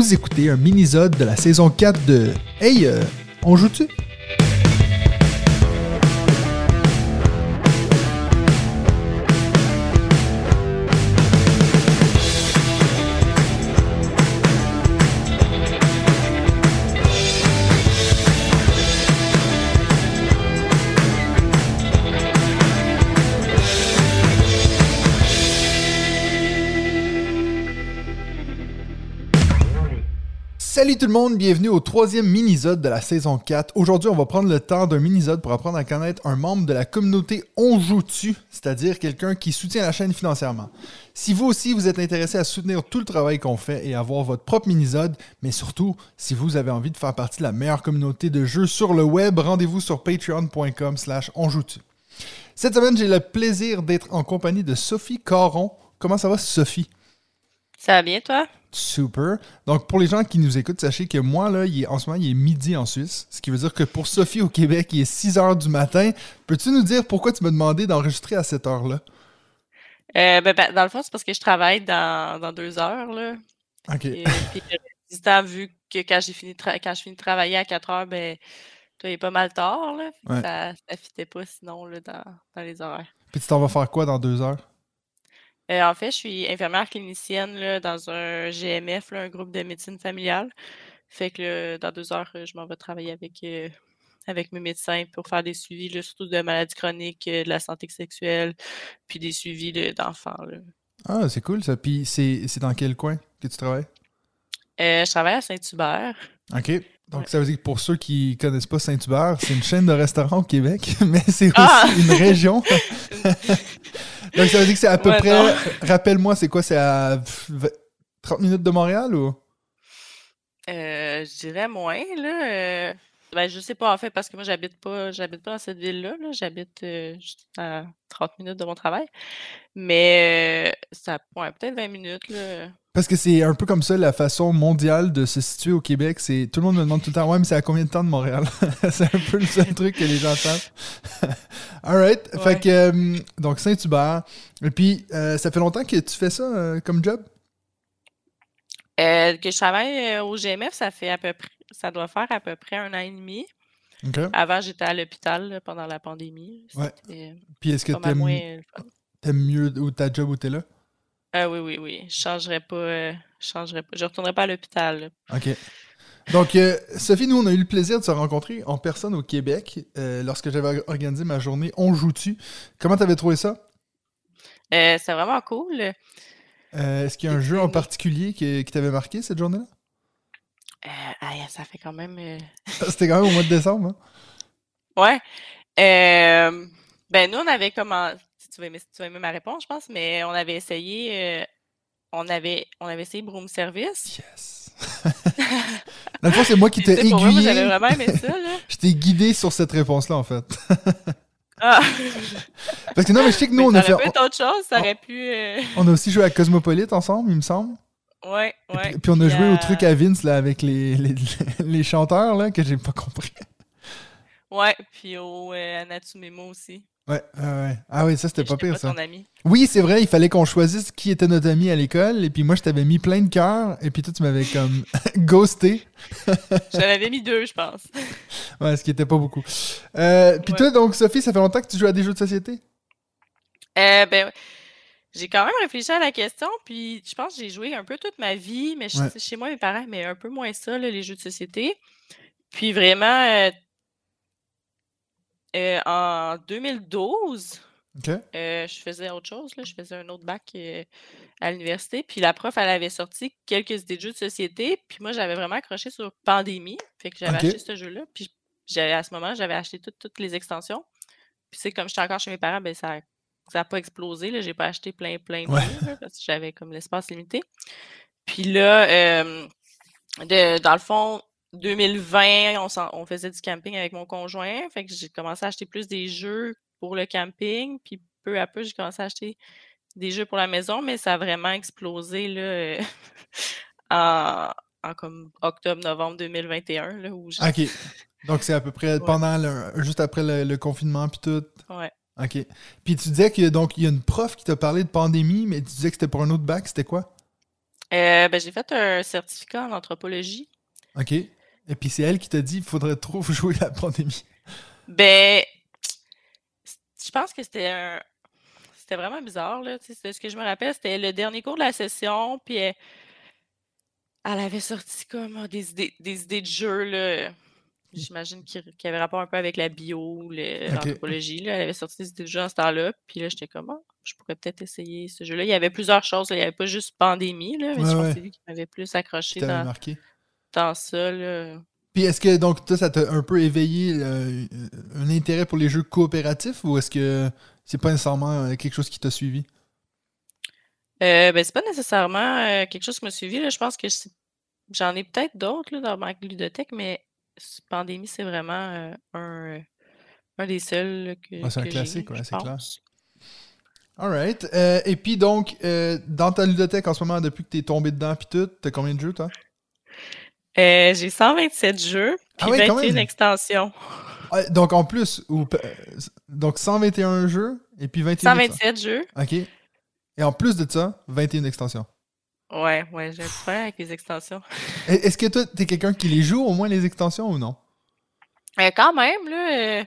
Vous écoutez un mini-sode de la saison 4 de Hey, euh, on joue-tu? Salut tout le monde, bienvenue au troisième mini-sode de la saison 4. Aujourd'hui, on va prendre le temps d'un mini-sode pour apprendre à connaître un membre de la communauté On Joue-Tu, c'est-à-dire quelqu'un qui soutient la chaîne financièrement. Si vous aussi vous êtes intéressé à soutenir tout le travail qu'on fait et avoir votre propre mini-sode, mais surtout, si vous avez envie de faire partie de la meilleure communauté de jeux sur le web, rendez-vous sur patreon.com slash onjoue-tu. Cette semaine, j'ai le plaisir d'être en compagnie de Sophie Caron. Comment ça va, Sophie? Ça va bien, toi? Super. Donc, pour les gens qui nous écoutent, sachez que moi, là, il est, en ce moment, il est midi en Suisse. Ce qui veut dire que pour Sophie au Québec, il est 6 heures du matin. Peux-tu nous dire pourquoi tu m'as demandé d'enregistrer à cette heure-là? Euh, ben, ben, dans le fond, c'est parce que je travaille dans, dans deux heures. Là. OK. Et, puis, le temps, vu que quand j'ai fini quand je finis de travailler à 4 heures, ben, toi, il est pas mal tard. Là. Ouais. Ça ne fitait pas sinon là, dans, dans les horaires. Puis tu t'en vas faire quoi dans deux heures? Euh, en fait, je suis infirmière clinicienne là, dans un GMF, là, un groupe de médecine familiale. Fait que là, dans deux heures, je m'en vais travailler avec, euh, avec mes médecins pour faire des suivis, là, surtout de maladies chroniques, euh, de la santé sexuelle, puis des suivis d'enfants. Ah, c'est cool ça. Puis c'est c'est dans quel coin que tu travailles? Euh, je travaille à Saint-Hubert. OK. Donc, Ouais. ça veut dire que pour ceux qui connaissent pas Saint-Hubert, c'est une chaîne de restaurants au Québec, mais c'est aussi Ah! une région. Donc, ça veut dire que c'est à peu Ouais, près. Rappelle-moi, c'est quoi? C'est à v- 30 minutes de Montréal ou? Euh, je dirais moins, là. Ben, je sais pas, en fait, parce que moi, j'habite pas, j'habite pas dans cette ville-là, là. J'habite euh, juste à 30 minutes de mon travail. Mais euh, ça ouais, peut-être 20 minutes, là. Parce que c'est un peu comme ça la façon mondiale de se situer au Québec. C'est tout le monde me demande tout le temps, ouais, mais c'est à combien de temps de Montréal? C'est un peu le seul truc que les gens savent. Alright. Fait Ouais. que euh, donc Saint-Hubert. Et puis euh, ça fait longtemps que tu fais ça comme job? Que je travaille au GMF, ça fait à peu près, ça doit faire à peu près un an et demi. Avant, j'étais à l'hôpital pendant la pandémie. Ouais. C'était Puis est-ce que t'aimes moins t'aimes mieux où ta job où t'es là? Ah oui, oui, oui. Je changerais pas, euh, je changerais pas. Je retournerais pas à l'hôpital. Ok. Donc, euh, Sophie, nous, on a eu le plaisir de se rencontrer en personne au Québec euh, lorsque j'avais organisé ma journée On joue-tu. Comment t'avais trouvé ça? Euh, c'est vraiment cool. Euh, Est-ce qu'il y a un jeu en particulier qui, qui t'avait marqué cette journée-là? Euh, aïe, ça fait quand même. euh, C'était quand même au mois de décembre. hein? Ouais. Euh, ben, nous, on avait comment. Tu vas, aimer, tu vas aimer ma réponse, je pense, mais on avait essayé. euh, on, avait, on avait essayé Broom Service. Yes. Le fond, c'est moi qui t'ai sais, pour moi, aiguillé. J'avais vraiment aimé ça, là. Je t'ai guidé sur cette réponse-là, en fait. Ah. Parce que non, mais je sais que nous, on a, ça fait, aurait pu être autre chose, ça on- aurait pu. euh, on a aussi joué à Cosmopolite ensemble, il me semble. Ouais, ouais. puis, puis on a joué euh, au truc à Vince là, avec les, les, les chanteurs là, que j'ai pas compris. Ouais, puis au euh, Anatumemo aussi. Ouais, ouais, ouais. Ah oui, ça c'était pas pire ça. ton ami. Oui, c'est vrai, il fallait qu'on choisisse qui était notre ami à l'école. Et puis moi, je t'avais mis plein de cœurs. Et puis toi, tu m'avais comme ghosté. J'en avais mis deux, je pense. Ouais, ce qui était pas beaucoup. Euh, puis Ouais. toi, donc, Sophie, ça fait longtemps que tu joues à des jeux de société? Euh, ben, j'ai quand même réfléchi à la question, puis je pense que j'ai joué un peu toute ma vie, mais Ouais. chez moi, mes parents, mais un peu moins ça, là, les jeux de société. Puis vraiment, euh, euh, en 2012, OK. euh, je faisais autre chose, là, je faisais un autre bac à l'université, puis la prof, elle avait sorti quelques idées de jeux de société, puis moi, j'avais vraiment accroché sur Pandémie, fait que j'avais acheté ce jeu-là, puis à ce moment, j'avais acheté toutes, toutes les extensions. Puis c'est comme j'étais encore chez mes parents, ben ça ça n'a pas explosé. Là. J'ai pas acheté plein, plein de Ouais. jeux, là, parce que j'avais comme l'espace limité. Puis là, euh, de, dans le fond, 2020, on, s'en- on faisait du camping avec mon conjoint. Fait que j'ai commencé à acheter plus des jeux pour le camping. Puis peu à peu, j'ai commencé à acheter des jeux pour la maison, mais ça a vraiment explosé là, euh, en, en comme octobre-novembre 2021. Là, où j'ai- OK. Donc, c'est à peu près Ouais. pendant le- juste après le, le confinement puis tout? Ouais. OK. Puis tu disais qu'il y a, donc, il y a une prof qui t'a parlé de pandémie, mais tu disais que c'était pour un autre bac. C'était quoi? Euh, ben, j'ai fait un certificat en anthropologie. OK. Et puis c'est elle qui t'a dit il faudrait trop jouer la pandémie. Ben, je pense que c'était un... C'était vraiment bizarre, là. Ce que je me rappelle, c'était le dernier cours de la session, puis elle, elle avait sorti comme ah, des idées, des idées de jeu, là. J'imagine qu'il y avait rapport un peu avec la bio, l'anthropologie. Elle avait sorti de jeu en ce temps-là. Puis là, j'étais comme, ah, je pourrais peut-être essayer ce jeu-là. Il y avait plusieurs choses. Il n'y avait pas juste pandémie, là, mais je pense que c'est lui qui m'avait plus accroché dans, dans ça. Là. Puis est-ce que donc toi, ça t'a un peu éveillé euh, un intérêt pour les jeux coopératifs ou est-ce que c'est pas nécessairement euh, quelque chose qui t'a suivi? Euh, ben, c'est pas nécessairement euh, quelque chose qui m'a suivi. Là. Je pense que j'en ai peut-être d'autres dans ma ludothèque, mais Pandémie, c'est vraiment un, un, des seuls que. c'est un classique, ouais, c'est clair. Alright. Euh, et puis donc, dans ta ludothèque en ce moment, depuis que tu es tombé dedans, puis tout, t'as combien de jeux, toi? j'ai 127 jeux, puis ah 21 extensions. donc en plus, ou, donc 121 jeux, et puis 21 127 jeux. OK. Et en plus de ça, 21 extensions. Ouais, ouais, j'ai un problème avec les extensions. Est-ce que toi, t'es quelqu'un qui les joue au moins les extensions ou non? Euh, quand même, là. Euh,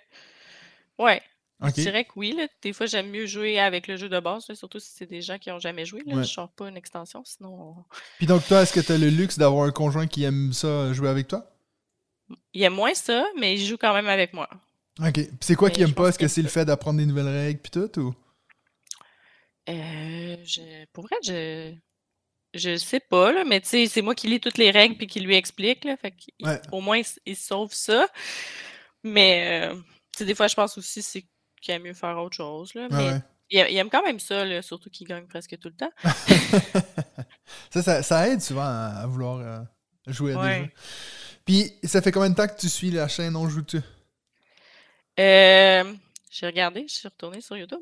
ouais. Je dirais que oui. Là. Des fois, j'aime mieux jouer avec le jeu de base, surtout si c'est des gens qui n'ont jamais joué. Là. Je ne sors pas une extension, sinon. Puis donc, toi, est-ce que tu as le luxe d'avoir un conjoint qui aime ça jouer avec toi? Il aime moins ça, mais il joue quand même avec moi. Ok. Puis c'est quoi qu'il aime pas? Est-ce que c'est le fait d'apprendre des nouvelles règles puis tout ou? Euh, je... Pour vrai, je. Je sais pas, là, mais tu sais, c'est moi qui lis toutes les règles puis qui lui explique. Là, fait Au moins, il, sauve ça. Mais euh, des fois, je pense aussi c'est qu'il aime mieux faire autre chose. Là, mais il, aime quand même ça, là, surtout qu'il gagne presque tout le temps. ça, ça, aide souvent à, vouloir euh, jouer à des jeux. Puis, ça fait combien de temps que tu suis la chaîne On joue-tu? Euh, j'ai regardé, je suis retournée sur YouTube.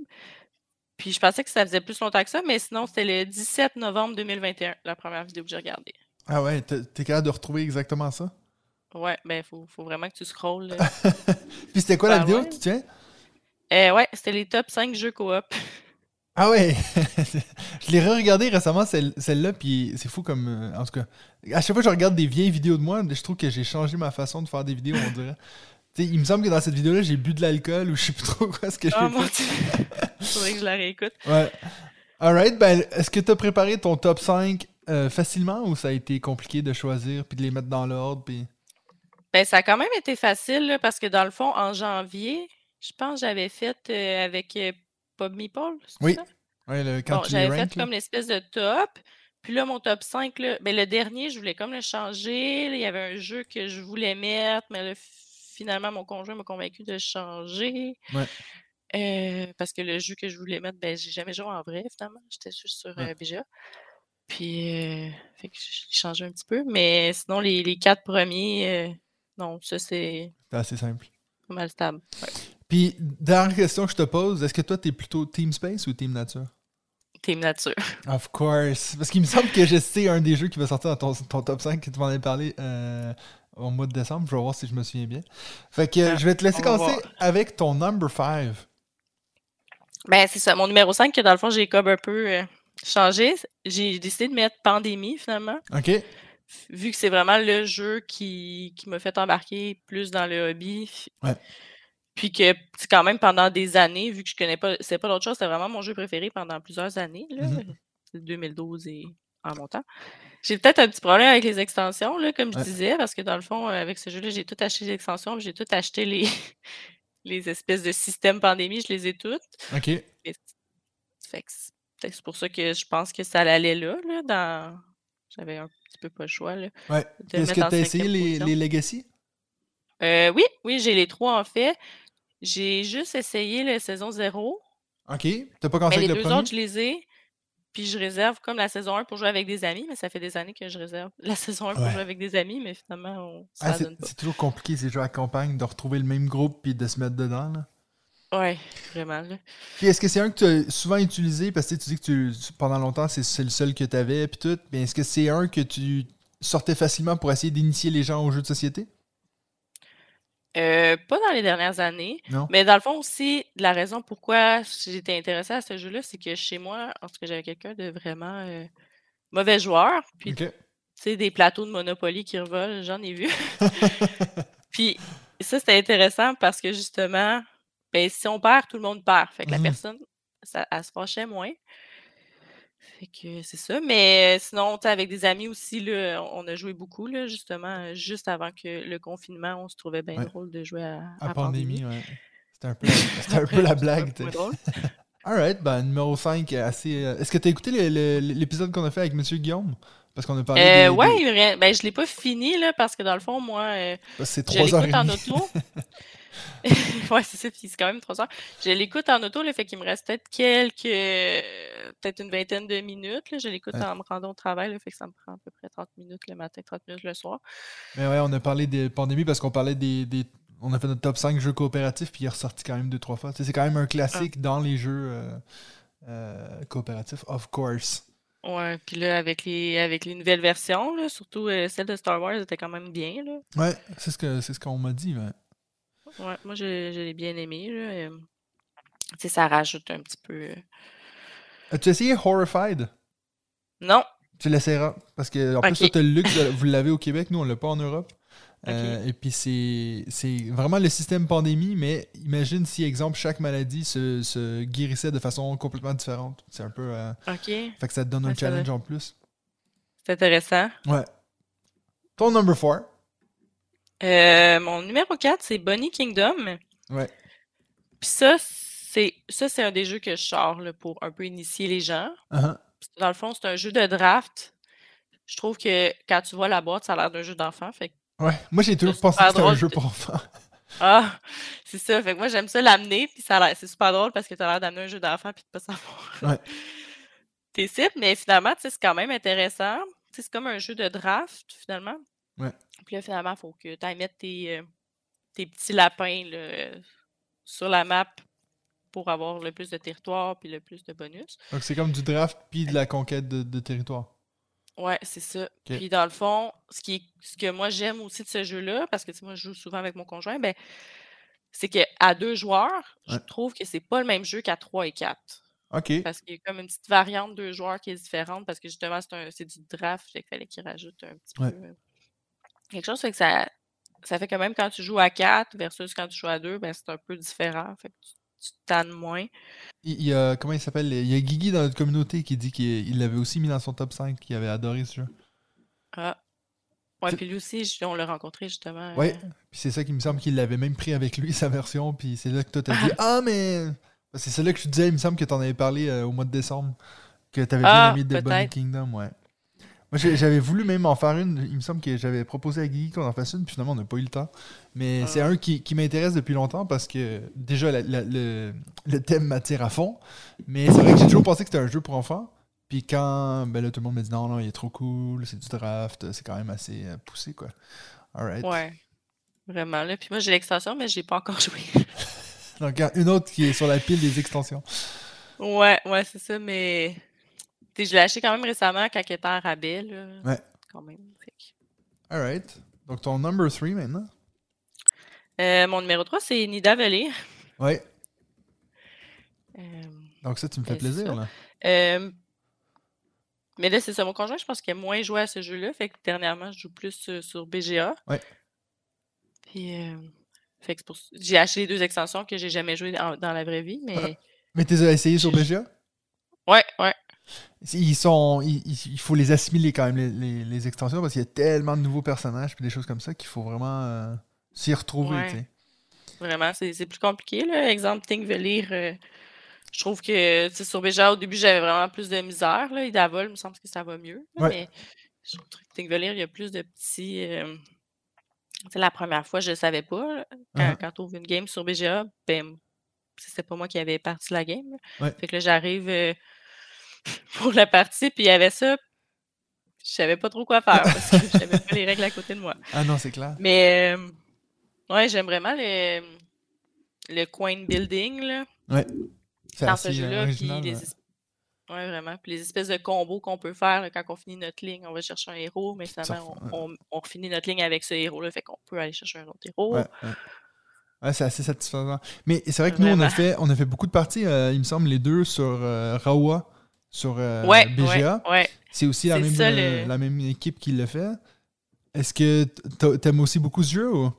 Puis je pensais que ça faisait plus longtemps que ça, mais sinon, c'était le 17 novembre 2021, la première vidéo que j'ai regardée. Ah ouais, t'es capable de retrouver exactement ça? Ouais, ben, faut, faut vraiment que tu scrolles. Puis c'était quoi la vidéo que tu tiens? Euh, ouais, c'était les top 5 jeux coop. Ah ouais! je l'ai re-regardé récemment, celle-là, puis c'est fou comme. Euh, en tout cas, à chaque fois que je regarde des vieilles vidéos de moi, je trouve que j'ai changé ma façon de faire des vidéos, on dirait il me semble que dans cette vidéo-là, j'ai bu de l'alcool ou je sais plus trop quoi ce que j'ai oh, fait. Faudrait que je la réécoute. Ouais. Alright, ben, est-ce que tu as préparé ton top 5 euh, facilement ou ça a été compliqué de choisir puis de les mettre dans l'ordre? Puis... Ben, ça a quand même été facile parce que dans le fond, en janvier, je pense que j'avais fait euh, avec euh, Bob Meeple. Oui. Ça? Le, quand bon, J'avais fait comme l'espèce de top. Puis là, mon top 5, là, ben, le dernier, je voulais comme le changer. il y avait un jeu que je voulais mettre, mais le finalement, mon conjoint m'a convaincu de changer. Euh, parce que le jeu que je voulais mettre, ben, j'ai jamais joué en vrai, finalement. J'étais juste sur euh, BGA. Puis, euh, fait que j'ai changé un petit peu. Mais sinon, les, les quatre premiers, non, ça, c'est. C'est assez simple. Pas mal stable. Puis, dernière question que je te pose, est-ce que toi, tu es plutôt Team Space ou Team Nature? Team Nature. Of course. Parce qu'il me semble que je sais un des jeux qui va sortir dans ton, top 5 que tu m'en avais parlé au mois de décembre. Je vais voir si je me souviens bien. Fait que ah, je vais te laisser commencer avec ton number 5. Ben, c'est ça. Mon numéro 5, que dans le fond, j'ai comme un peu euh, changé. J'ai décidé de mettre Pandémie, finalement. OK. Vu que c'est vraiment le jeu qui, qui m'a fait embarquer plus dans le hobby. Ouais. Puis que, quand même, pendant des années, vu que je connais pas, c'est pas d'autre chose, c'était vraiment mon jeu préféré pendant plusieurs années, là. 2012 mm-hmm. et en montant. J'ai peut-être un petit problème avec les extensions, là, comme je disais, parce que dans le fond, avec ce jeu-là, j'ai tout acheté les extensions, j'ai tout acheté les, les espèces de systèmes pandémie, je les ai toutes. OK. c'est pour ça que je pense que ça allait là, là dans... J'avais un petit peu pas le choix. Là, ouais. Est-ce que tu as essayé les, les, Legacy? Euh, oui, oui, j'ai les trois en fait. J'ai juste essayé la saison 0. OK. T'as pas commencé avec les le deux autres, je les ai. Puis je réserve comme la saison 1 pour jouer avec des amis, mais ça fait des années que je réserve la saison 1 pour jouer avec des amis, mais finalement, on, ça ah, donne pas. C'est toujours compliqué ces jeux à campagne de retrouver le même groupe puis de se mettre dedans. Là. Ouais, vraiment. Puis est-ce que c'est un que tu as souvent utilisé? Parce que tu dis que tu, pendant longtemps c'est le seul que tu avais puis tout, mais est-ce que c'est un que tu sortais facilement pour essayer d'initier les gens aux jeux de société? Euh, pas dans les dernières années. Mais dans le fond aussi, la raison pourquoi j'étais intéressée à ce jeu-là, c'est que chez moi, en tout cas, j'avais quelqu'un de vraiment euh, mauvais joueurs. Puis, tu sais, des plateaux de Monopoly qui revolent, j'en ai vu. Puis ça, c'était intéressant parce que justement, ben, si on perd, tout le monde perd. Fait que la Mhm. personne, ça, elle se fâchait moins. Fait que c'est ça. Mais sinon, tu avec des amis aussi, là, on a joué beaucoup, là, justement, juste avant que le confinement, on se trouvait bien Ouais. drôle de jouer à, À à pandémie, ouais. C'était un peu, c'était un peu la blague, tu. Alright, ben numéro 5, assez. euh, Est-ce que t'as écouté le- le- l'épisode qu'on a fait avec Monsieur Guillaume? Parce qu'on a parlé. Euh, des- ouais, des- ben, je l'ai pas fini, là, parce que dans le fond, moi, euh, C'est je 3 heures et l'écoute en auto. ouais, c'est ça, puis c'est quand même trois heures. Je l'écoute en auto, le fait qu'il me reste peut-être quelques, peut-être une vingtaine de minutes. Là. Je l'écoute Ouais. en me rendant au travail, le fait que ça me prend à peu près 30 minutes le matin, 30 minutes le soir. Mais ouais, on a parlé des pandémies parce qu'on parlait des, des- On a fait notre top 5 jeux coopératifs, puis il est ressorti quand même deux, trois fois. C'est quand même un classique Ah. dans les jeux euh, euh, coopératifs, of course. Ouais, puis là, avec les, avec les nouvelles versions, là, surtout euh, celle de Star Wars, était quand même bien. Là. Ouais, c'est ce c'est ce qu'on m'a dit. ouais. Ouais, moi, je, je l'ai bien aimé. Là. tu sais, ça rajoute un petit peu. euh, As-tu essayé Horrified? Non, Tu l'essaieras. Parce que, en plus, toi, t'as le luxe, de- vous l'avez au Québec, nous, on l'a pas en Europe. Euh, et puis, c'est vraiment le système pandémie, mais imagine si, exemple, chaque maladie se, se guérissait de façon complètement différente. C'est un peu. euh, ok, fait que ça te donne un Ouais, challenge en plus. c'est intéressant. Ouais. Ton number 4. Euh, mon numéro 4, c'est Bonnie Kingdom. Ouais. Puis ça, c'est ça, c'est un des jeux que je sors là, pour un peu initier les gens. Uh-huh. Dans le fond, c'est un jeu de draft. Je trouve que quand tu vois la boîte, ça a l'air d'un jeu d'enfant. Fait Ouais. Moi, j'ai toujours pensé que c'était un jeu pour enfants. ah, c'est ça. Fait que moi, j'aime ça l'amener. Puis ça c'est super drôle parce que tu as l'air d'amener un jeu d'enfant puis de pas savoir Ouais. tes cibles. Mais finalement, c'est quand même intéressant. C'est comme un jeu de draft, finalement. Ouais. Puis là, finalement, il faut que tu ailles mettre tes, euh, tes petits lapins là, sur la map pour avoir le plus de territoire puis le plus de bonus. Donc, c'est comme du draft puis de la conquête de, de territoire. Ouais, c'est ça. Puis dans le fond, ce qui est- ce que moi j'aime aussi de ce jeu-là, parce que moi je joue souvent avec mon conjoint, ben c'est qu'à deux joueurs, je trouve que c'est pas le même jeu qu'à trois et quatre. OK. Parce qu'il y a comme une petite variante deux joueurs qui est différente, parce que justement, c'est du draft, fait qu'il fallait qu'il rajoute un petit Ouais. peu euh, quelque chose. Fait que ça, ça fait que même quand tu joues à quatre versus quand tu joues à deux, ben c'est un peu différent. Fait que tu, tu tannes moins. Il y a, comment il s'appelle Il y a Guigui dans notre communauté qui dit qu'il il l'avait aussi mis dans son top 5, qu'il avait adoré ce jeu. Ah. Ouais, puis lui aussi, on l'a rencontré justement. Ouais. euh, Puis c'est ça qui me semble qu'il l'avait même pris avec lui, sa version. Puis c'est là que toi t'as dit Ah, mais. C'est celle-là que te disais, il me semble que t'en avais parlé euh, au mois de décembre. Que t'avais bien Ah, aimé de Bonnie peut-être. Kingdom, ouais. Moi j'ai- j'avais voulu même en faire une. Il me semble que j'avais proposé à Guigui qu'on en fasse une, puis finalement on n'a pas eu le temps. Mais c'est Ah. un qui, qui m'intéresse depuis longtemps parce que déjà la- la- le, le thème m'attire à fond. Mais c'est vrai que j'ai toujours pensé que c'était un jeu pour enfants. Puis quand ben là, tout le monde me dit non, non, il est trop cool, c'est du draft, c'est quand même assez euh, poussé quoi. Alright. Ouais. Vraiment, là. Puis moi, j'ai l'extension, mais je l'ai pas encore joué. Donc, une autre qui est sur la pile des extensions. Ouais, ouais, c'est ça, mais. Je l'ai acheté quand même récemment quand il était en rabais, là. Ouais. Quand même. Fait que- Alright. Donc, ton number 3 maintenant? Euh, mon numéro 3, c'est Nida Valley. Ouais. Euh, Donc, ça, tu me fais Ben, plaisir, ça. là. euh, Mais là, c'est ça. Mon conjoint, je pense qu'il a moins joué à ce jeu-là. Fait que dernièrement, je joue plus sur BGA. Ouais. Puis. Fait que pour... J'ai acheté les deux extensions que j'ai jamais joué dans, dans la vraie vie, mais. Mais tu les as essayé sur BGA Ouais, ouais. Ils sont. Il, faut les assimiler quand même, les, les- les extensions, parce qu'il y a tellement de nouveaux personnages puis des choses comme ça qu'il faut vraiment euh, s'y retrouver, Ouais. Vraiment, c'est plus compliqué. Là. Exemple, Think Velir, euh, je trouve que sur BGA, au début, j'avais vraiment plus de misère. Là. Idavol, il me semble que ça va mieux. là, Ouais. Mais je trouve que Think Velir, il y a plus de petits. euh, la première fois, je ne savais pas. là. Quand, Uh-huh. quand tu ouvres une game sur BGA, ben, c'était pas moi qui avais parti la game. Ouais. Fait que là, j'arrive euh, pour la partie, puis il y avait ça. Je savais pas trop quoi faire parce que je savais pas les règles à côté de moi. Ah non, c'est clair. Mais euh, ouais, j'aime vraiment le, le coin building là, Ouais. C'est dans ce assez euh, jeu-là. Puis les, ouais. vraiment. Puis les espèces de combos qu'on peut faire là, quand on finit notre ligne, on va chercher un héros, mais finalement, on, on, on finit notre ligne avec ce héros-là, fait qu'on peut aller chercher un autre héros. Ouais, ouais. Ouais, c'est assez satisfaisant. Mais c'est vrai que nous, on a, fait, on a fait beaucoup de parties, euh, il me semble, les deux sur euh, Rawa. Sur euh, Ouais, BGA. ouais, ouais. C'est aussi la C'est même, ça, euh, le- la même équipe qui le fait. Est-ce que t'a- t'aimes aussi beaucoup ce jeu ou?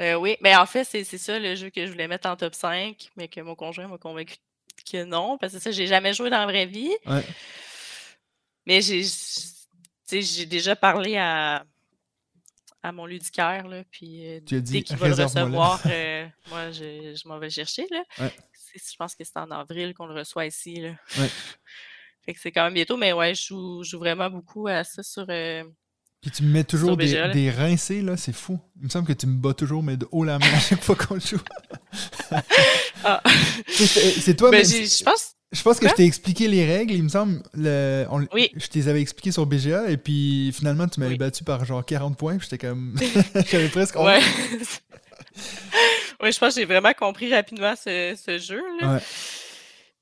Euh, oui, mais en fait, c'est ça le jeu que je voulais mettre en top 5, mais que mon conjoint m'a convaincu que non, parce que ça, j'ai jamais joué dans la vraie vie. Mais j'ai j'ai déjà parlé à, à mon ludicaire, là, puis euh, dès qu'il va le recevoir, euh, moi, je, je m'en vais chercher. Là. Ouais. Je pense que c'est en avril qu'on le reçoit ici. Là. Ouais. Fait que c'est quand même bientôt, mais ouais, je joue, je joue vraiment beaucoup à ça sur. euh, Puis tu me mets toujours des, BGA, là. des rincés, là, c'est fou. Il me semble que tu me bats toujours, mais de haut la main à chaque fois qu'on joue. Ah. C'est toi, Ben, mais je pense. je pense que Quoi? je t'ai expliqué les règles, il me semble. Le, on- Oui. Je te les avais expliquées sur BGA, et puis finalement, tu m'avais Oui. battu par genre 40 points, puis j'étais comme. J'avais presque. Ouais. ouais, je pense que j'ai vraiment compris rapidement ce, ce jeu. Là. Ouais.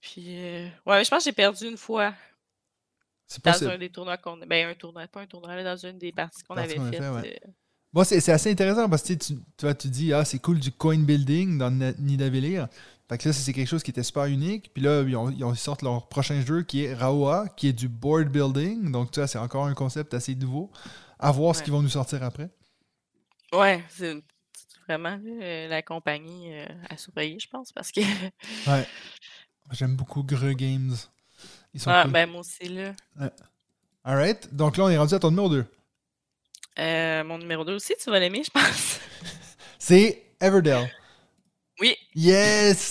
Puis, euh, ouais, je pense que j'ai perdu une fois C'est dans possible. un des tournois qu'on Ben, un tournoi, pas un tournoi, dans une des parties qu'on avait faites. fait, ouais. euh, Bon, c'est assez intéressant parce que tu, tu, tu dis, ah, c'est cool du coin building dans Nidavellir. Fait que là, c'est quelque chose qui était super unique. Puis là, ils, ont- sortent leur prochain jeu qui est Raoa, qui est du board building. Donc, tu vois, c'est encore un concept assez nouveau. À voir ce qu'ils vont nous sortir après. Ouais, c'est vraiment euh, la compagnie euh, à surveiller, je pense, parce que. Ouais. J'aime beaucoup Greux Games. Ils sont ah, cool. ben, moi aussi, là. Alright. Donc là, on est rendu à ton numéro 2. Euh, mon numéro 2 aussi, tu vas l'aimer, je pense. C'est Everdell. Oui. Yes!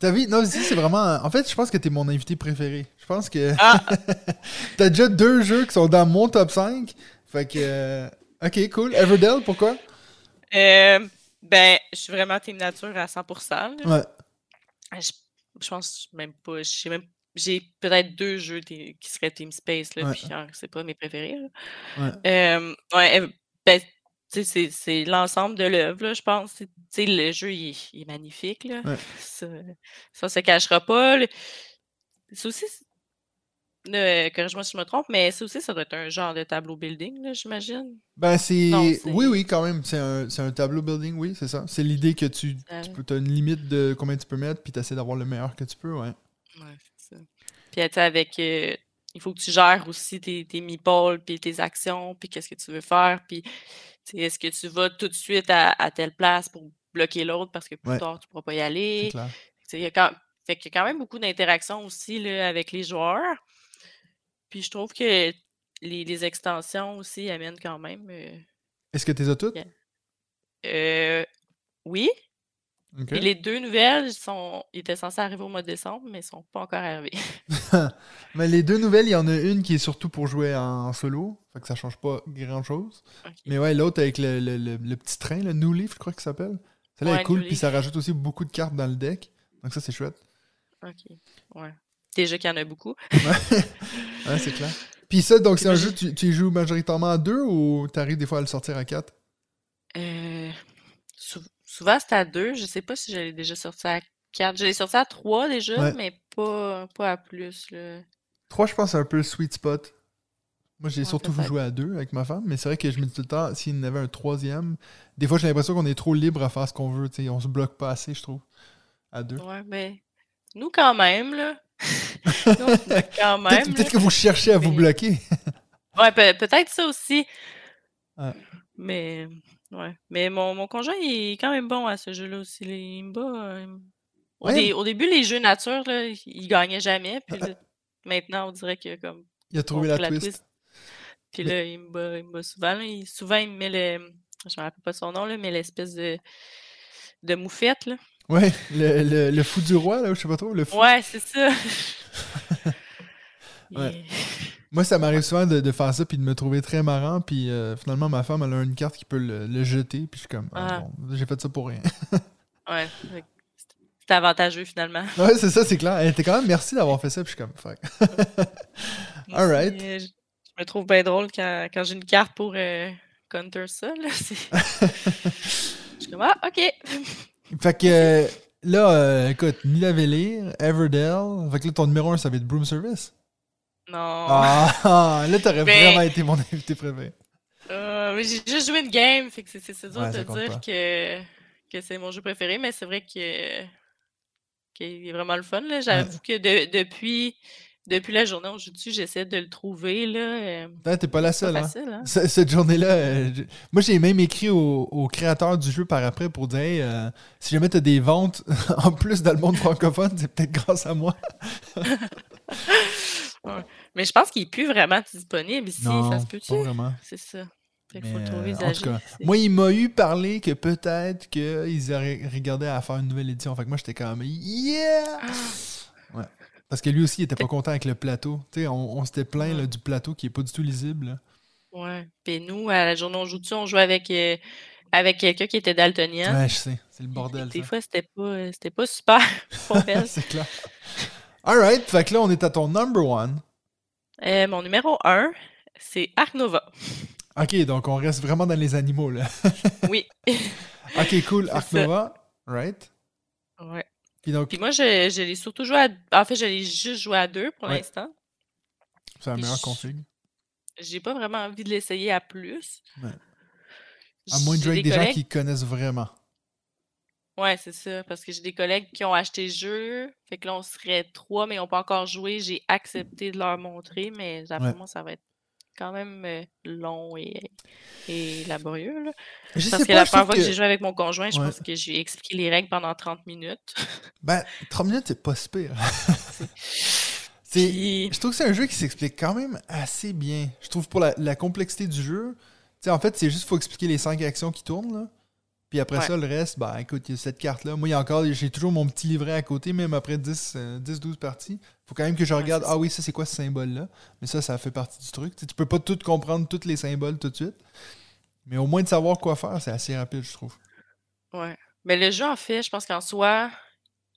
T'as vu? Non, ici, c'est vraiment. En fait, je pense que t'es mon invité préféré. Je pense que. Ah, T'as déjà deux jeux qui sont dans mon top 5. Fait que. euh, Ok, cool. Everdell, pourquoi? euh, ben, je suis vraiment Team Nature à 100%. là. Ouais. Je, je pense même pas. Je sais même. J'ai peut-être deux jeux qui seraient Team Space, là, Ouais. puis c'est pas mes préférés. là. Ouais. Euh, ouais, ben, c'est c'est l'ensemble de l'œuvre, je pense. Le jeu, il, est- il est magnifique, là. Ouais. Ça, ça se cachera pas. C'est aussi, euh, corrige-moi si je me trompe, mais ça aussi, ça doit être un genre de tableau building, j'imagine. Ben, c'est. Oui, oui, quand même. C'est un, un tableau building, oui, c'est ça. C'est l'idée que tu, Euh, tu peux. T'as une limite de combien tu peux mettre, puis t'essaies d'avoir le meilleur que tu peux, ouais. Ouais, c'est ça. Puis, tu avec. euh, il faut que tu gères aussi tes, tes meeples, puis tes actions, puis qu'est-ce que tu veux faire. Puis, tu est-ce que tu vas tout de suite à, à telle place pour bloquer l'autre parce que plus Ouais. tard, tu ne pourras pas y aller. Tu il y a quand, fait qu'il y a quand même beaucoup d'interactions aussi là, avec les joueurs. Puis, je trouve que les, les extensions aussi amènent quand même. euh, Est-ce que t'es as toutes? Euh, oui. Puis les deux nouvelles sont, étaient censées arriver au mois de décembre, mais ils sont pas encore arrivées. Mais les deux nouvelles, il y en a une qui est surtout pour jouer en solo. Fait que ça change pas grand chose. Ok. Mais ouais, l'autre avec le, le- le- le petit train, le New Leaf, je crois que ça s'appelle. Celle-là Ouais, est cool, puis ça rajoute aussi beaucoup de cartes dans le deck. Donc ça, c'est chouette. Ok. Ouais. Déjà qu'il y en a beaucoup. Ouais, c'est clair. Puis ça, donc c'est un jeu, tu, tu y joues majoritairement à deux ou t'arrives des fois à le sortir à quatre? Euh, sou- souvent, c'est à deux. Je sais pas si je l'ai déjà sorti à quatre. Je l'ai sorti à trois déjà, Ouais. mais pas, pas à plus. Là. Trois, je pense, c'est un peu le sweet spot. Moi, j'ai Ouais, surtout joué à deux avec ma femme, mais c'est vrai que je me dis tout le temps, s'il y en avait un troisième, des fois, j'ai l'impression qu'on est trop libre à faire ce qu'on veut. tu sais, On se bloque pas assez, je trouve, à deux. Ouais, mais nous, quand même, là. quand Peut-être même. peut-être là. que vous cherchez à vous bloquer. Ouais, pe- peut-être ça aussi. Ouais. Mais, ouais. Mais mon, mon conjoint, il est quand même bon à ce jeu-là aussi. Il me bat. Au, Ouais. dé- au début, les jeux nature, là, il gagnait jamais. Puis là, maintenant, on dirait que comme Il a trouvé la twist. Puis Mais- là, il me bat, il me bat souvent. là. Il- souvent, il me met le. Je me rappelle pas son nom, là, mais l'espèce de, de moufette. Là. Ouais, le, le, le fou du roi, là, je sais pas trop. Le fou. Ouais, c'est ça. Ouais. Moi, ça m'arrive souvent de, de faire ça puis de me trouver très marrant. Puis euh, finalement, ma femme, elle a une carte qui peut le, le jeter. Puis je suis comme, ah, Ah. bon, j'ai fait ça pour rien. Ouais, c'est avantageux finalement. ouais, c'est ça, c'est clair. Elle était quand même merci d'avoir fait ça. Puis je suis comme, fuck. Alright. aussi, euh, je, je me trouve bien drôle quand, quand j'ai une carte pour euh, counter ça. Là, je suis comme, ah, ok. Fait que euh, là, euh, écoute, Nidavellir, Everdell. Fait que là, ton numéro 1, ça va être Broom Service. Non. Ah, là, t'aurais Mais- vraiment été mon invité préféré. Euh, mais j'ai juste joué une game, fait que c'est- c'est dur Ouais, de dire pas. que, que c'est mon jeu préféré, mais c'est vrai que qu'il est vraiment le fun. là. J'avoue que de- depuis depuis la journée où je dessus, j'essaie de le trouver. là. euh, T'es pas la pas seule, hein? hein? Ce- Cette journée-là, euh, je- moi j'ai même écrit au, au créateur du jeu par après pour dire hey, euh, si jamais t'as des ventes en plus dans le monde francophone, c'est peut-être grâce à moi. Mais je pense qu'il est plus vraiment disponible ici, ça se peut-tu? pas vraiment. C'est ça. Fait faut le trouver euh, en tout cas, moi, il m'a eu parlé que peut-être qu'ils auraient regardé à faire une nouvelle édition. Fait que moi, j'étais quand même yeah! Ouais. Parce que lui aussi, il était pas content avec le plateau. Tu sais, on, on s'était plaint là, du plateau qui est pas du tout lisible. là. Ouais. Puis nous, à la journée où on joue dessus, on jouait avec, euh, avec quelqu'un qui était daltonien. Ouais, je sais. C'est le bordel. Des ça. fois, c'était pas, euh, c'était pas super c'est clair. Alright, fait que là, on est à ton number one. Euh, mon numéro 1, c'est Arc Nova. Ok, donc on reste vraiment dans les animaux, là. Oui. Ok, cool. Arc. Nova, right? ouais. Puis donc, Puis moi, je, je l'ai surtout joué à. En fait, je l'ai juste joué à deux pour Ouais. l'instant. c'est la meilleure je- config. J'ai pas vraiment envie de l'essayer à plus. Ouais. À moins de jouer avec des gens collègues- qui connaissent vraiment. Ouais, c'est ça. Parce que j'ai des collègues qui ont acheté le jeu. Fait que là, on serait trois, mais ils n'ont pas encore joué. J'ai accepté de leur montrer, mais Ouais. moi, ça va être quand même euh, long et, et laborieux. là. Je Parce sais que pas, la première fois que, que... j'ai joué avec mon conjoint, je Ouais. pense que j'ai expliqué les règles pendant 30 minutes. Ben, 30 minutes, c'est pas si pire. Puis, Je trouve que c'est un jeu qui s'explique quand même assez bien. Je trouve pour la, la complexité du jeu, en fait, c'est juste faut expliquer les cinq actions qui tournent, là. Puis après Ouais. ça, le reste, bah écoute, il y a cette carte-là. Moi, il y a encore, j'ai toujours mon petit livret à côté, même après 10, euh, 10-12 parties. Faut quand même que je regarde, ah oui, ça c'est quoi ce symbole-là? Mais ça, ça fait partie du truc. Tu sais, tu peux pas tout comprendre, tous les symboles tout de suite. Mais au moins de savoir quoi faire, c'est assez rapide, je trouve. ouais. Mais le jeu, en fait, je pense qu'en soi,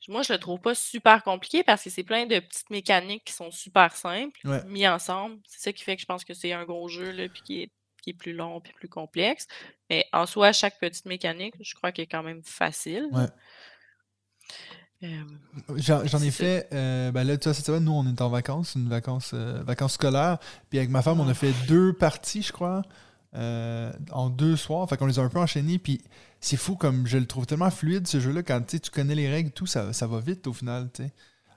moi, je le trouve pas super compliqué parce que c'est plein de petites mécaniques qui sont super simples, Ouais. mis ensemble. C'est ça qui fait que je pense que c'est un gros jeu, là, puis qui est, qui est plus long, puis plus complexe. Mais en soi, chaque petite mécanique, je crois qu'elle est quand même facile. Ouais. Euh, J'en ai fait, euh, ben là, tu vois, cette semaine, nous, on est en vacances, une vacance, euh, vacances scolaires. Puis avec ma femme, on a Ah. fait deux parties, je crois, en deux soirs. Fait qu'on les a un peu enchaînés. Puis c'est fou, comme je le trouve tellement fluide, ce jeu-là, quand tu sais, tu connais les règles, tout, ça, ça va vite au final.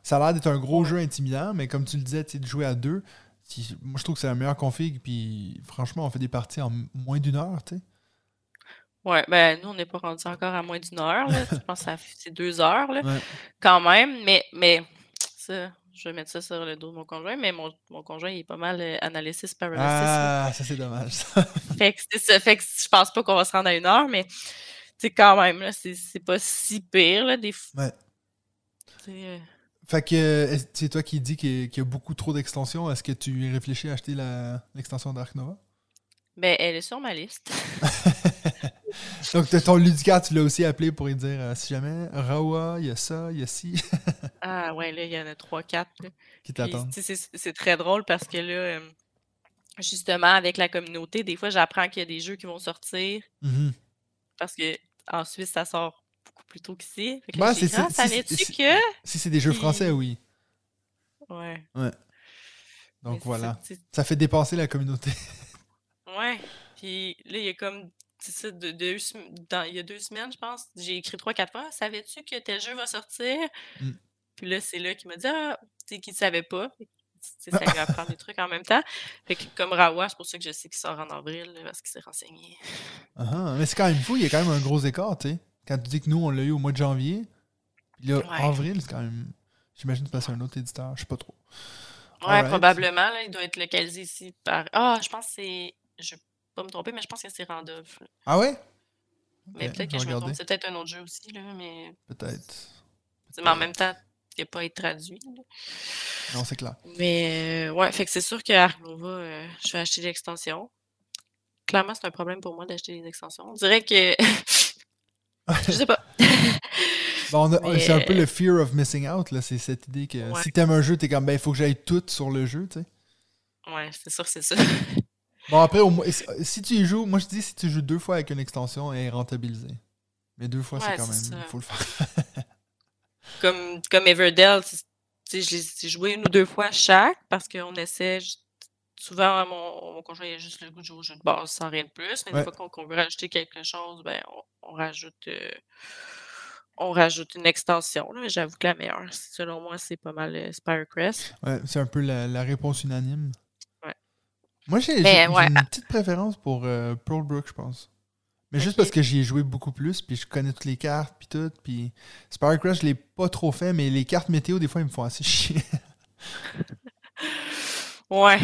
Ça a l'air d'être un gros Ouais. jeu intimidant, mais comme tu le disais, de jouer à deux, si- moi, je trouve que c'est la meilleure config. Puis franchement, on fait des parties en moins d'une heure, tu sais. Ouais, ben nous, on n'est pas rendu encore à moins d'une heure. Là. Je pense que c'est deux heures là, Ouais. quand même. Mais, mais ça, je vais mettre ça sur le dos de mon conjoint, mais mon, mon conjoint, il est pas mal euh, analysis paralysis. là. Ah, ça c'est dommage. ça. Fait que c'est ça. Fait que je pense pas qu'on va se rendre à une heure, mais c'est quand même, là, c'est c'est pas si pire, là, des fois. Ouais. Fait que est- c'est toi qui dis qu'il y, a- beaucoup trop d'extensions. Est-ce que tu réfléchis à acheter l'extension d'Ark Nova? Ben, elle est sur ma liste. Donc, ton ludicaire, tu l'as aussi appelé pour lui dire euh, si jamais, Rawa, il y a ça, il y a ci Ah ouais, là, il y en a trois, quatre. qui t'attendent. c'est très drôle parce que là, euh, justement, avec la communauté, des fois, j'apprends qu'il y a des jeux qui vont sortir Mhm. parce que en Suisse, ça sort beaucoup plus tôt qu'ici. Fait que Ouais, c'est- dit, ah, c'est- savais-tu que? Si c'est des jeux français, oui. Ouais. Donc mais c'est voilà. ça, fait dépenser la communauté. Ouais. Puis là, il y a comme. Ça, de, dans, il y a deux semaines, je pense, j'ai écrit trois, quatre fois. Savais-tu que tel jeu va sortir? Mm. Puis là, c'est là qu'il m'a dit, ah, tu sais, qu'il ne savait pas. Fait que, tu sais, ça lui apprend des trucs en même temps. Fait que comme Rawa, c'est pour ça que je sais qu'il sort en avril, parce qu'il s'est renseigné. Ah, Mais c'est quand même fou, il y a quand même un gros écart, tu sais. Quand tu dis que nous, on l'a eu au mois de janvier, puis là, Ouais. avril, c'est quand même. J'imagine que c'est un autre éditeur, je sais pas trop. Ouais, Alright. probablement, là, il doit être localisé ici par. Ah, je pense que c'est. Je vais pas me tromper, mais je pense que c'est Randolph. là. Ah ouais? Mais peut-être que je me trompe. C'est peut-être un autre jeu aussi, là, mais. Peut-être. Mais en même temps, il n'a pas été traduit. là. Non, c'est clair. Mais euh, ouais, fait que c'est sûr que Ark Nova, euh, je vais acheter l'extension. Clairement, c'est un problème pour moi d'acheter des extensions. On dirait que. je sais pas. Bon, c'est un peu euh, le fear of missing out, là. C'est cette idée que Ouais. si t'aimes un jeu, t'es comme, ben, il faut que j'aille tout sur le jeu, tu sais. Ouais, c'est sûr, c'est ça. Bon, après, au moins, si- tu y joues, moi je dis, si tu joues deux fois avec une extension, elle est rentabilisée. Mais deux fois, c'est quand même, il faut le faire. Comme, comme Everdell, je joués une ou deux fois chaque parce qu'on essaie. Souvent, mon, mon conjoint il a juste le goût de jouer au jeu de base sans rien de plus. Mais Ouais. des fois qu'on veut rajouter quelque chose, ben, on, on rajoute. euh, on rajoute une extension. J'avoue que la meilleure, selon moi, c'est pas mal euh, Spirecrest. Ouais, c'est un peu la, la réponse unanime. Ouais. Moi, j'ai ouais, une ah. petite préférence pour euh, Pearlbrook, je pense. Mais juste parce que j'y ai joué beaucoup plus, puis je connais toutes les cartes, puis tout. Puis Spirecrest, je l'ai pas trop fait, mais les cartes météo, des fois, ils me font assez chier. Ouais.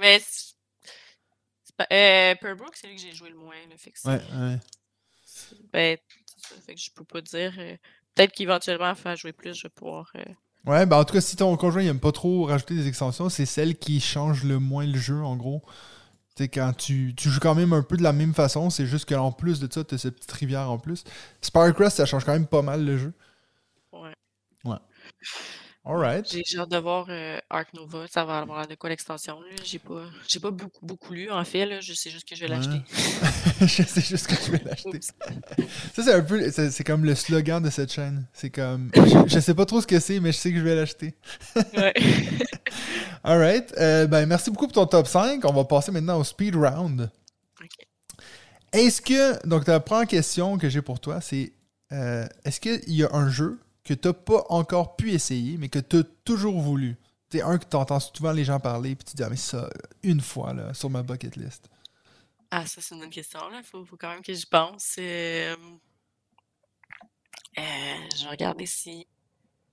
Mais pas- euh, c'est lui que j'ai joué le moins. Là, fait que ouais, ouais. ben, ça, fait que je peux pas dire. euh, Peut-être qu'éventuellement, faire jouer plus, je vais pouvoir. euh, Ouais, ben en tout cas, si ton conjoint il aime pas trop rajouter des extensions, c'est celle qui change le moins le jeu, en gros. Tu quand tu, tu joues quand même un peu de la même façon, c'est juste que en plus de ça, tu as cette petite rivière en plus. Spirecrest, ça change quand même pas mal le jeu. ouais. J'ai j'ai hâte de voir euh, Arc Nova. Ça va avoir de quoi l'extension. là. J'ai pas, j'ai pas beaucoup, beaucoup lu, en fait. Là. Je sais juste que je vais l'acheter. je sais juste que je vais l'acheter. Oups. Ça, c'est un peu. C'est c'est comme le slogan de cette chaîne. C'est comme. Je, je sais pas trop ce que c'est, mais je sais que je vais l'acheter. Ouais. Alright. Euh, ben, merci beaucoup pour ton top 5. On va passer maintenant au speed round. Ok. Est-ce que. Donc, la première question que j'ai pour toi, c'est euh, est-ce qu'il y a un jeu que tu n'as pas encore pu essayer, mais que tu as toujours voulu C'est un que tu entends souvent les gens parler, puis tu dis, ah, mais ça, une fois, là, sur ma bucket list. Ah, ça, c'est une bonne question. Il faut, faut quand même que j'y pense. Euh, euh, je vais regarder si,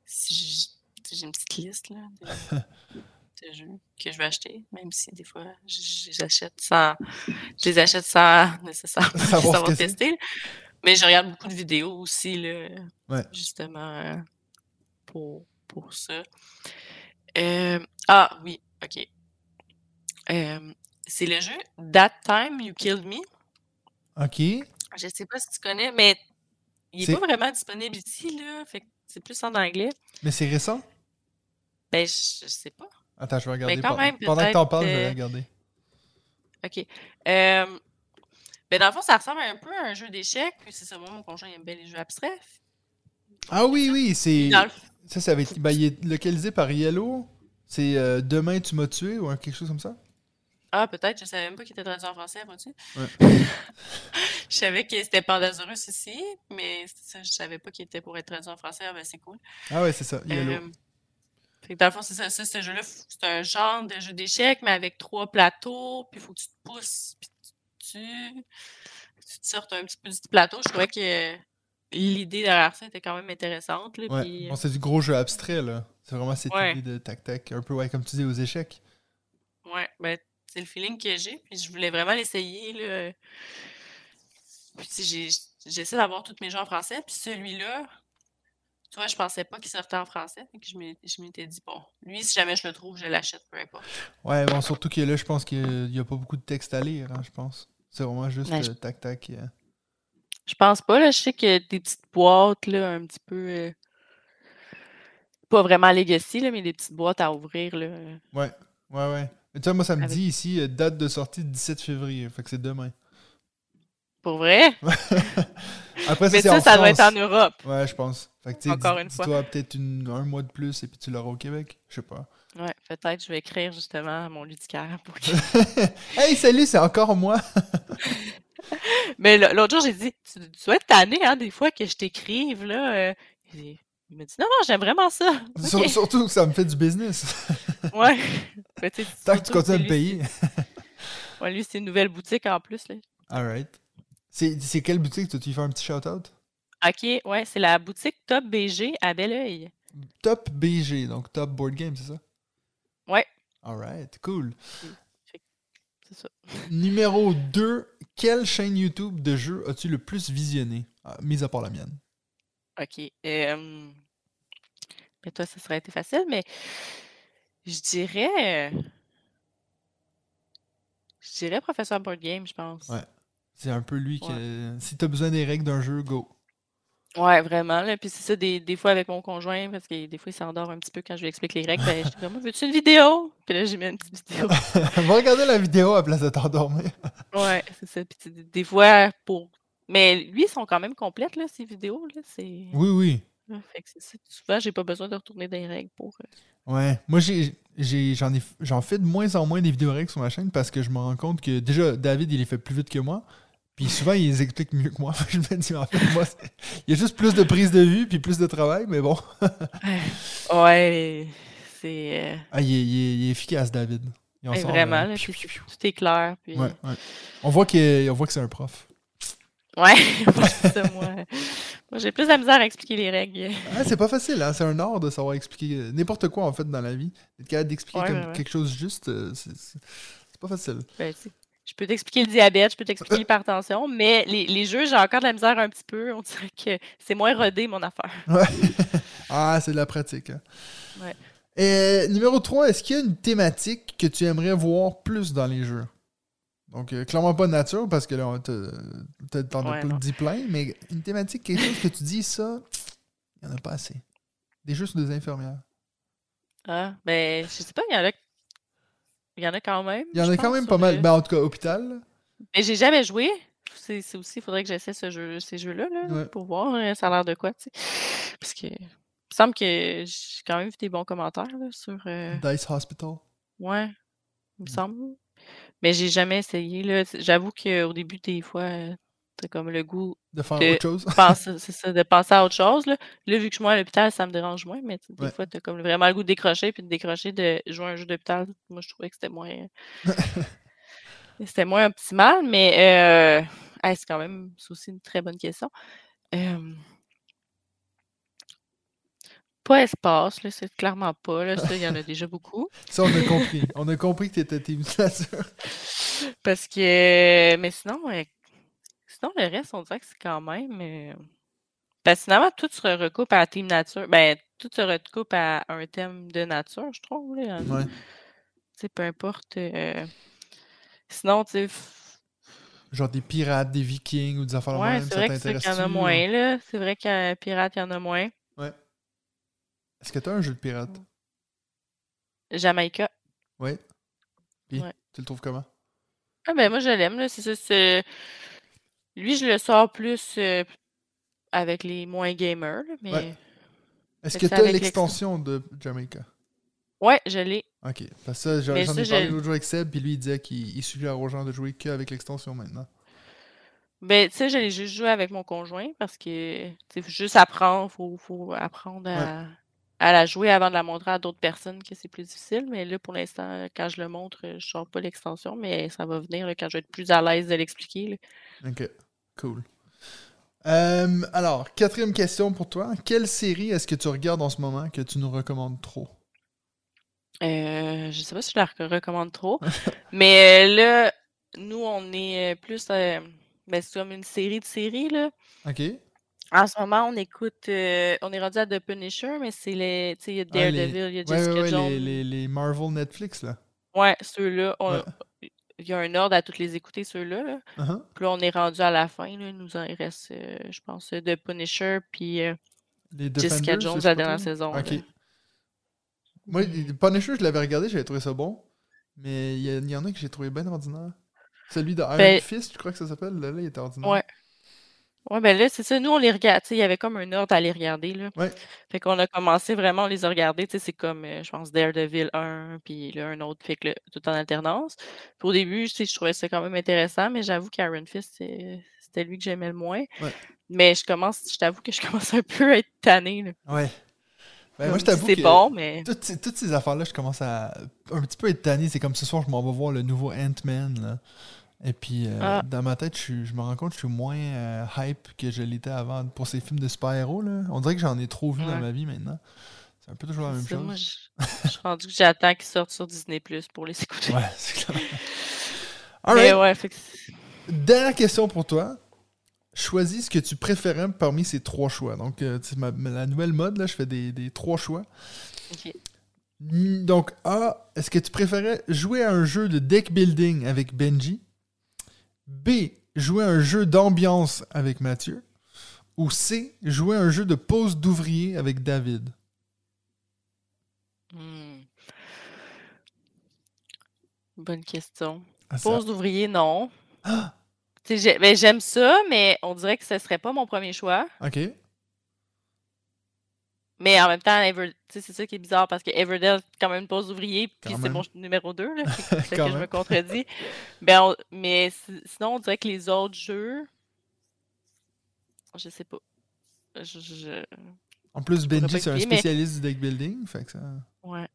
si j'ai une petite liste là, de, de jeux que je vais acheter, même si des fois, j'achète sans, je les achète sans nécessairement Savoir savoir tester. Mais je regarde beaucoup de vidéos aussi, là, Ouais. justement, euh, pour, pour ça. Euh, ah, oui, OK. Euh, c'est le jeu That Time You Killed Me. OK. Je sais pas si tu connais, mais il C'est- est pas vraiment disponible ici, là. Fait c'est plus en anglais. Mais c'est récent? Ben, je, je sais pas. Attends, je vais regarder. Mais quand Pendant- même, Pendant que t'en parles, je vais regarder. OK. Euh, ben, dans le fond, ça ressemble un peu à un jeu d'échecs. Puis c'est ça, moi, mon conjoint, aime bien les jeux abstraits. Ah oui, oui, c'est. Ça, ça. Ben, localisé par Yellow? C'est euh, Demain tu m'as tué ou quelque chose comme ça? Ah, peut-être. Je savais même pas qu'il était traduit en français, vois-tu? Ouais. je savais que c'était Pandasaurus ici, mais ça, je savais pas qu'il était pour être traduit en français. Ah, ben, c'est cool. Ah ouais, c'est ça, Yellow. Euh, fait que dans le fond, c'est ça, ça, ce jeu-là, c'est un genre de jeu d'échecs, mais avec trois plateaux, puis il faut que tu te pousses, puis tu, tu, tu te sortes un petit peu du plateau. Je trouvais que l'idée derrière ça était quand même intéressante. Là, Ouais. puis, Bon, c'est du gros jeu abstrait, là. C'est vraiment cette Ouais. idée de tac-tac. Un peu, ouais, comme tu dis, aux échecs. ouais, ben, c'est le feeling que j'ai, puis je voulais vraiment l'essayer. là. Puis j'ai- j'essaie d'avoir tous mes jeux en français, puis celui-là, tu vois, je pensais pas qu'il sortait en français, que je m'étais dit, bon, lui, si jamais je le trouve, je l'achète, peu importe. Ouais, bon, surtout que là, je pense qu'il n'y a pas beaucoup de texte à lire, hein, je pense. C'est vraiment juste je- euh, tac-tac. euh. Je pense pas, là. Je sais qu'il y a des petites boîtes, là, un petit peu. euh, pas vraiment Legacy, là, mais des petites boîtes à ouvrir, là. Ouais, ouais, ouais. Mais tu vois, moi, ça me Avec- dit ici, euh, date de sortie 17 février. Fait que c'est demain. Pour vrai? Après, ça, mais ça, en ça doit être en. Europe. Ouais, je pense. Fait que, Encore une fois. dis-toi peut-être un mois de plus et puis tu l'auras au Québec. Je sais pas. Ouais, peut-être je vais écrire justement à mon ludicaire. Pour que- hey, salut, c'est encore moi. mais l'autre jour, j'ai dit, tu, tu dois être tanné, hein, des fois que je t'écrive, là. euh. Il m'a dit, non, non, j'aime vraiment ça. Surtout que ça me fait du business. Ouais. Mais Tant que tu continues à me payer. Ouais, lui, c'est une nouvelle boutique en plus, là. Alright. C'est c'est quelle boutique? Tu fais un petit shout-out? Ok, ouais, c'est la boutique Top BG à Belleuil. Top BG, donc Top Board Game, c'est ça? Ouais, Alright, cool. c'est ça. Numéro 2, quelle chaîne YouTube de jeu as-tu le plus visionné? Ah, mis à part la mienne. OK. euh, mais toi, ça serait été facile, mais je dirais. Je dirais professeur board game, je pense. Ouais. C'est un peu lui qui. Si t'as besoin des règles d'un jeu, go. Ouais, vraiment. Là. Puis c'est ça, des, des fois avec mon conjoint, parce que des fois, il s'endort un petit peu quand je lui explique les règles. Ben, je dis comme, veux-tu une vidéo? Puis là, j'ai mis une petite vidéo. Va regarder la vidéo à place de t'endormir. Ouais, c'est ça. Puis des fois, pour. Mais lui, ils sont quand même complètes, là, ces vidéos. Là. C'est... Oui, oui. Fait que ça. Souvent, j'ai pas besoin de retourner des règles pour. euh, Ouais. Moi, j'ai, j'ai, j'en, ai, j'en fais de moins en moins des vidéos règles sur ma chaîne parce que je me rends compte que déjà, David, il les fait plus vite que moi. Puis souvent, ils les expliquent mieux que moi. je me dis, en fait, moi, il y a juste plus de prise de vue puis plus de travail, mais bon. Ouais, c'est euh, Ah, il, est, il est- il est efficace, David. Il en ouais, sort, vraiment, euh, là, piou, puis piou, piou. tout est clair. Puis... Ouais, ouais. On voit qu'il- voit que c'est un prof. Ouais, ça, moi. Moi, j'ai plus de la misère à expliquer les règles. Ah, c'est pas facile, hein? c'est un art de savoir expliquer euh, n'importe quoi en fait dans la vie. Être capable d'expliquer Ouais, quelque chose juste, c'est pas facile. Ben, je peux t'expliquer le diabète, je peux t'expliquer l'hypertension, mais les, les jeux, j'ai encore de la misère un petit peu. On dirait que c'est moins rodé, mon affaire. Ouais. ah, c'est de la pratique. hein. Ouais. Et, numéro 3, est-ce qu'il y a une thématique que tu aimerais voir plus dans les jeux? Donc, euh, clairement pas nature, parce que là, t'en as Ouais, dit plein, mais une thématique, quelque chose que tu dis, ça, il y en a pas assez. Des jeux sur des infirmières. Ah, ben, je sais pas, il y en a. Il y en a quand même. Il y en a quand même pas mal. le- Ben, en tout cas, hôpital. Mais j'ai jamais joué. C'est aussi, il faudrait que j'essaie ce jeu, ces jeux-là là, Ouais. pour voir euh, ça a l'air de quoi, tu sais. Parce que il me semble que j'ai quand même vu des bons commentaires là, sur. euh, Dice Hospital. Ouais, il me semble. Mais j'ai jamais essayé. J'avoue qu'au début, des fois, euh, t'as comme le goût De faire de autre chose. penser, c'est ça, de penser à autre chose. Là, Là, vu que je suis moins à l'hôpital, ça me dérange moins, mais des Ouais. fois, t'as comme vraiment le goût de décrocher puis de décrocher de jouer à un jeu d'hôpital. Moi, je trouvais que c'était moins. c'était moins optimal, mais euh, hey, c'est quand même c'est aussi une très bonne question. Euh, pas espace, là, c'est clairement pas. Là, ça, il y en a déjà beaucoup. Ça, on a compris. on a compris que t'étais team nature. Parce que, mais sinon, euh, sinon, le reste, on dirait que c'est quand même. euh, que finalement, tout se recoupe à la Team Nature. Ben, tout se recoupe à un thème de nature, je trouve. Là. Ouais. Sais, peu importe. euh, Sinon, tu Genre des pirates, des vikings ou des affaires Ouais, c'est vrai qu'il y en a moins, là. C'est vrai qu'à Pirate, il y en a moins. Est-ce que t'as un jeu de pirate? Jamaïca. Oui. Puis, Ouais. tu le trouves comment? Ah, ben, moi, je l'aime, là. C'est ça. c'est- Lui, je le sors plus euh, avec les moins gamers, là, mais. Ouais. Est-ce que t'as avec l'extension de Jamaica? Ouais, je l'ai. Ok. Parce que j'en ai parlé l'autre jour avec Seb, puis lui, il disait qu'il il suggère aux gens de jouer qu'avec l'extension maintenant. Ben, tu sais, j'allais juste jouer avec mon conjoint parce que, tu juste apprendre, faut, faut apprendre à, à la jouer avant de la montrer à d'autres personnes que c'est plus difficile. Mais là, pour l'instant, quand je le montre, je sors pas l'extension, mais ça va venir là, quand je vais être plus à l'aise de l'expliquer. Ok. Cool. Euh, alors, quatrième question pour toi. Quelle série est-ce que tu regardes en ce moment que tu nous recommandes trop? Euh, je sais pas si je la rec- recommande trop, mais euh, là, nous, on est euh, plus, euh, ben, c'est comme une série de séries, là. Ok. En ce moment, on écoute, euh, on est rendu à The Punisher, mais c'est les, tu sais, il y a Ah, les- Daredevil, il y a Ouais, Jessica ouais, ouais, Jones. les, les, les Marvel Netflix, là. Ouais, ceux-là, on- Ouais. Il y a un ordre à toutes les écouter, ceux-là. Là. Uh-huh. Puis là, on est rendu à la fin. Là. Il nous en reste, euh, je pense, euh, The Punisher, puis euh, Les Jessica Jones, la dernière saison. Ok. là. Moi, les Punisher, je l'avais regardé, j'avais trouvé ça bon. Mais il y, a- il y en a que j'ai trouvé bien ordinaire. Celui de Iron Ben- Fist, je crois que ça s'appelle. Là, là, il était ordinaire. Ouais. Ouais, ben là, c'est ça. Nous, on les regarde. Il y avait comme un ordre à les regarder. Là. Ouais. Fait qu'on a commencé vraiment à les regarder. Tu sais, c'est comme, euh, je pense, Daredevil 1, puis là, un autre, fait que là, tout en alternance. Puis au début, je trouvais ça quand même intéressant, mais j'avoue qu'Iron Fist, c'est- c'était lui que j'aimais le moins. Ouais. Mais je commence, je t'avoue que je commence un peu à être tannée. là. Ouais. Ben, moi, je t'avoue c'est que bon, mais. toutes, ces, toutes ces affaires-là, je commence à un petit peu être tanné. C'est comme ce soir, je m'en vais voir le nouveau Ant-Man. Et puis, euh, Ah. dans ma tête, je, suis- je me rends compte que je suis moins euh, hype que je l'étais avant pour ces films de super-héros. On dirait que j'en ai trop vu dans ma vie maintenant. C'est un peu toujours la même Ça, chose. moi, je, je suis rendue que j'attends qu'ils sortent sur Disney Plus pour les écouter. Ouais, c'est clair. Alright. ouais, fait que c'est- Dernière question pour toi. Choisis ce que tu préférais parmi ces trois choix. Donc, euh, ma- la nouvelle mode, là, je fais des, des trois choix. ok. Donc, A, est-ce que tu préférais jouer à un jeu de deck building avec Benji? B, jouer un jeu d'ambiance avec Mathieu? Ou C, jouer un jeu de pose d'ouvrier avec David? Hmm. Bonne question. Ah, ça- Pause d'ouvrier, non. Ah! J'ai- ben, j'aime ça, mais on dirait que ce serait pas mon premier choix. Ok. Mais en même temps, Ever... c'est ça qui est bizarre parce que Everdell, quand même, une pause ouvrier, puis c'est mon numéro 2, là. C'est que je me contredis. Ben, on- Mais si- sinon, on dirait que les autres jeux. Je sais pas. Je, je- En plus, Benji, pas c'est un mais- spécialiste du deck building. Fait que ça... Ouais.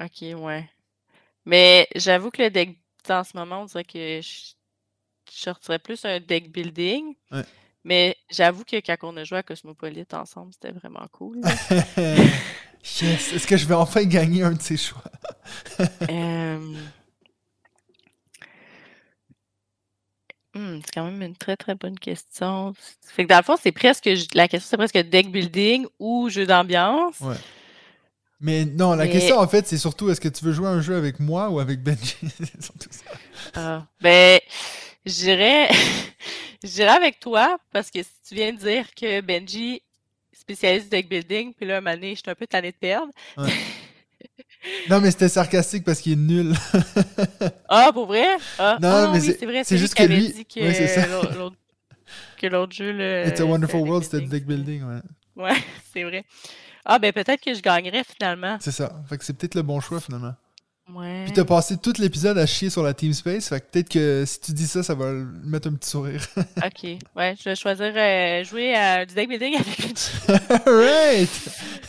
Ok, ouais. Mais j'avoue que le deck, en ce moment, on dirait que je, je sortirais plus un deck building. Ouais. Mais j'avoue que quand on a joué à Cosmopolite ensemble, c'était vraiment cool. yes! Est-ce que je vais enfin gagner un de ces choix? Euh, hmm, c'est quand même une très très bonne question. Fait que dans le fond, c'est presque la question, c'est presque deck building ou jeu d'ambiance. Ouais. Mais non, la Mais- question, en fait, c'est surtout est-ce que tu veux jouer à un jeu avec moi ou avec Benji? c'est surtout ça. Ah, ben, dirais avec toi, parce que si tu viens de dire que Benji, spécialiste deck building, puis là, donné, je suis un peu tannée de perdre. Non, mais c'était sarcastique parce qu'il est nul. Ah, pour vrai? Ah, Non, ah mais oui, c'est- vrai, c'est juste que lui- dit que c'est ça. l'autre- l'autre- que l'autre jeu, là, It's a Wonderful World, c'était du deck building. building, ouais. Ouais, c'est vrai. Ah, ben peut-être que je gagnerais finalement. C'est ça. Fait que c'est peut-être le bon choix, finalement. Ouais. Puis t'as passé tout l'épisode à chier sur la Team Space, fait que peut-être que si tu dis ça, ça va mettre un petit sourire. Ok, ouais, je vais choisir euh, jouer à du deck building avec. Alright!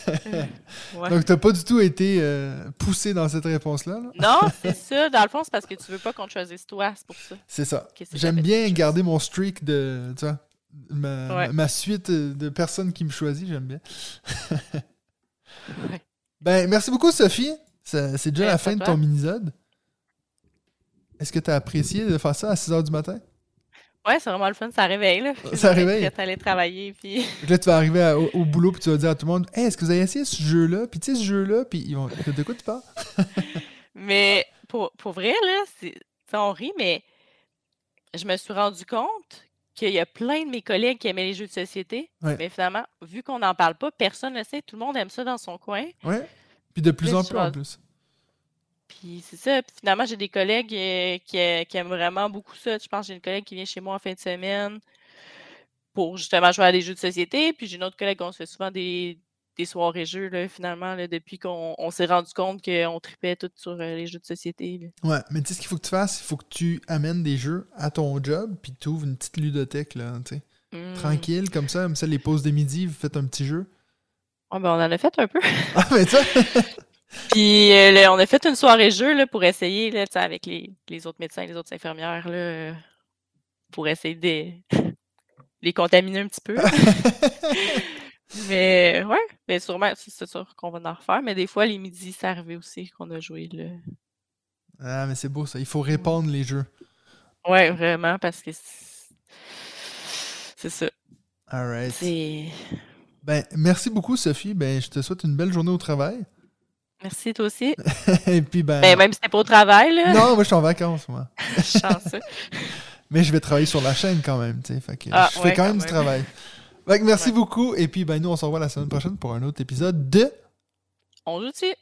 Ouais. Donc t'as pas du tout été euh, poussé dans cette réponse-là. là? Non, c'est ça. Dans le fond, c'est parce que tu veux pas qu'on te choisisse toi, c'est pour ça. C'est ça. J'aime bien garder mon streak de. Tu vois, ma, Ouais. ma suite de personnes qui me choisissent, j'aime bien. Ouais. Ben, merci beaucoup, Sophie. C'est déjà la Merci fin de ton minisode. Est-ce que tu as apprécié de faire ça à 6 h du matin? Ouais, c'est vraiment le fun, ça réveille, là. Ça réveille. À aller travailler, puis... Là, tu vas arriver à- au, au boulot puis tu vas dire à tout le monde Hey, est-ce que vous avez essayé ce jeu-là? Puis tu sais, ce jeu-là, puis ils vont. De quoi tu parles? Mais pour, pour vrai, là, tu on rit, mais je me suis rendu compte qu'il y a plein de mes collègues qui aimaient les jeux de société. Ouais. Mais finalement, vu qu'on n'en parle pas, personne ne le sait. Tout le monde aime ça dans son coin. Ouais. Puis de plus en plus en plus. Puis c'est ça. Puis finalement, j'ai des collègues euh, qui, euh, qui aiment vraiment beaucoup ça. Je pense que j'ai une collègue qui vient chez moi en fin de semaine pour justement jouer à des jeux de société. Puis j'ai une autre collègue, on se fait souvent des, des soirées jeux, là, finalement, là, depuis qu'on on s'est rendu compte qu'on tripait tout sur euh, les jeux de société. là. Ouais, mais tu sais ce qu'il faut que tu fasses Il faut que tu amènes des jeux à ton job, puis tu ouvres une petite ludothèque, là, tu sais. Hmm. Tranquille, comme ça, comme ça, les pauses de midi, vous faites un petit jeu. Ouais, ben, on en a fait un peu. Ah, mais ça Puis euh, là, on a fait une soirée jeu là, pour essayer, là, tu avec les, les autres médecins, les autres infirmières, là, pour essayer de les contaminer un petit peu. mais ouais, mais sûrement, c'est sûr qu'on va en refaire. Mais des fois, les midis, c'est arrivé aussi qu'on a joué. Là. Ah, mais c'est beau ça. Il faut répandre les jeux. Ouais, vraiment, parce que c'est c'est ça. Alright. C'est. Ben, merci beaucoup, Sophie. Ben, je te souhaite une belle journée au travail. Merci, toi aussi. Et puis, ben. Ben, même si t'es pas au travail, là. Non, moi, je suis en vacances, moi. chanceux. Mais je vais travailler sur la chaîne quand même, tu sais. Fait que Ah, je fais quand quand même du travail. Fait que merci Ouais. beaucoup. Et puis, ben, nous, on se revoit la semaine prochaine pour un autre épisode de On joue dessus.